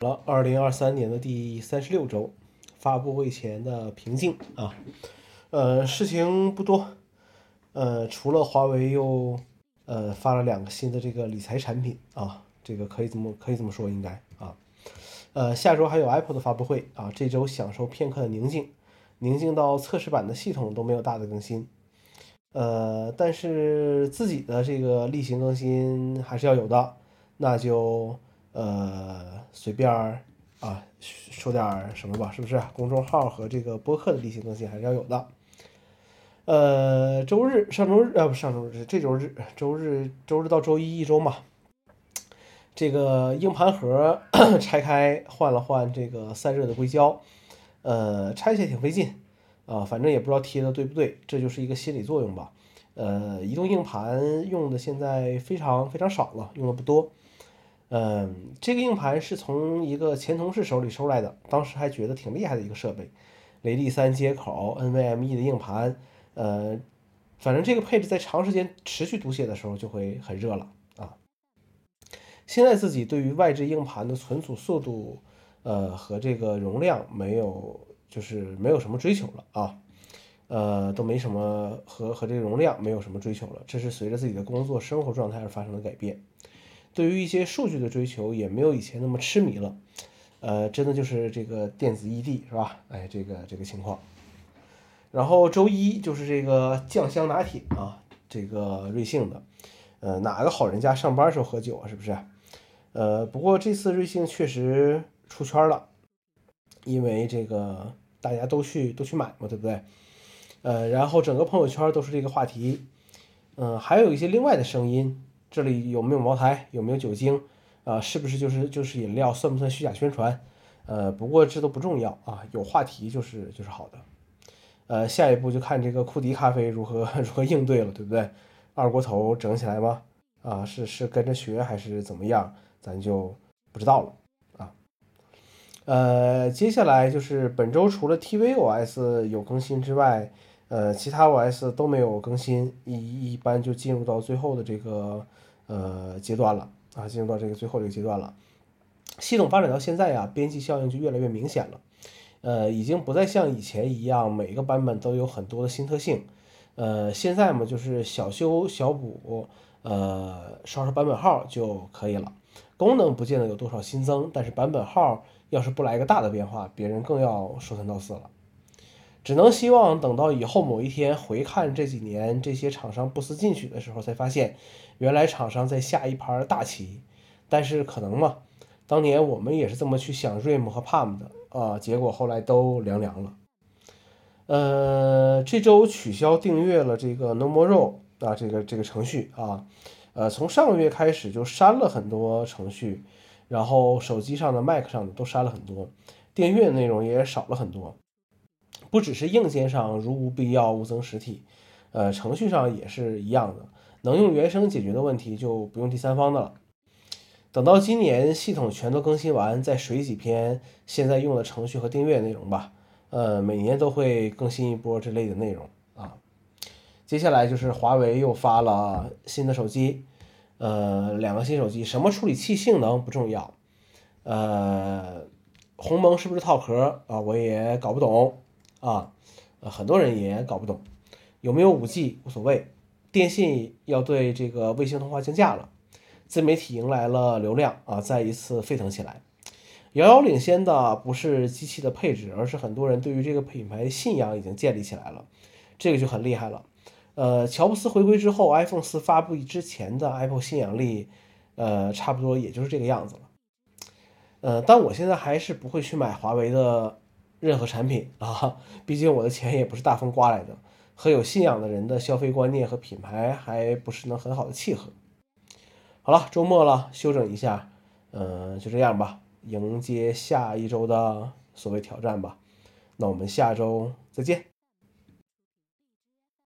了，二零二三年的第三十六周，发布会前的平静啊，呃，事情不多，呃，除了华为又呃发了两个新的这个理财产品啊，这个可以这么可以这么说应该啊，呃，下周还有 Apple 的发布会啊，这周享受片刻的宁静，宁静到测试版的系统都没有大的更新，呃，但是自己的这个例行更新还是要有的，那就。呃，随便啊，说点什么吧，是不是？公众号和这个播客的例行更新还是要有的。呃，周日、上周日啊，不上周日，这周日、周日、周日到周一一周嘛。这个硬盘盒 拆开换了换这个散热的硅胶，呃，拆起来挺费劲啊，反正也不知道贴的对不对，这就是一个心理作用吧。呃，移动硬盘用的现在非常非常少了，用的不多。嗯，这个硬盘是从一个前同事手里收来的，当时还觉得挺厉害的一个设备，雷利三接口 NVMe 的硬盘，呃，反正这个配置在长时间持续读写的时候就会很热了啊。现在自己对于外置硬盘的存储速度，呃和这个容量没有，就是没有什么追求了啊，呃都没什么和和这个容量没有什么追求了，这是随着自己的工作生活状态而发生的改变。对于一些数据的追求也没有以前那么痴迷了，呃，真的就是这个电子异地是吧？哎，这个这个情况。然后周一就是这个酱香拿铁啊，这个瑞幸的，呃，哪个好人家上班时候喝酒啊？是不是？呃，不过这次瑞幸确实出圈了，因为这个大家都去都去买嘛，对不对？呃，然后整个朋友圈都是这个话题，嗯，还有一些另外的声音。这里有没有茅台？有没有酒精？啊，是不是就是就是饮料？算不算虚假宣传？呃，不过这都不重要啊，有话题就是就是好的。呃，下一步就看这个库迪咖啡如何 如何应对了，对不对？二锅头整起来吗？啊，是是跟着学还是怎么样？咱就不知道了啊。呃，接下来就是本周除了 tvOS 有更新之外。呃，其他 OS 都没有更新，一一般就进入到最后的这个呃阶段了啊，进入到这个最后这个阶段了。系统发展到现在呀，边际效应就越来越明显了，呃，已经不再像以前一样每个版本都有很多的新特性，呃，现在嘛就是小修小补，呃，刷刷版本号就可以了，功能不见得有多少新增，但是版本号要是不来一个大的变化，别人更要说三道四了。只能希望等到以后某一天回看这几年这些厂商不思进取的时候，才发现原来厂商在下一盘大棋。但是可能嘛，当年我们也是这么去想 RIM 和 Palm 的啊，结果后来都凉凉了。呃，这周取消订阅了这个 No More Row 啊，这个这个程序啊，呃，从上个月开始就删了很多程序，然后手机上的、Mac 上的都删了很多，订阅内容也少了很多。不只是硬件上如无必要勿增实体，呃，程序上也是一样的。能用原生解决的问题就不用第三方的了。等到今年系统全都更新完，再水几篇现在用的程序和订阅内容吧。呃，每年都会更新一波这类的内容啊。接下来就是华为又发了新的手机，呃，两个新手机，什么处理器性能不重要，呃，鸿蒙是不是套壳啊？我也搞不懂。啊，呃，很多人也搞不懂，有没有五 G 无所谓，电信要对这个卫星通话降价了，自媒体迎来了流量啊，再一次沸腾起来。遥遥领先的不是机器的配置，而是很多人对于这个品牌信仰已经建立起来了，这个就很厉害了。呃，乔布斯回归之后，iPhone 四发布之前的 Apple 信仰力，呃，差不多也就是这个样子了。呃，但我现在还是不会去买华为的。任何产品啊，毕竟我的钱也不是大风刮来的，和有信仰的人的消费观念和品牌还不是能很好的契合。好了，周末了，休整一下，嗯，就这样吧，迎接下一周的所谓挑战吧。那我们下周再见。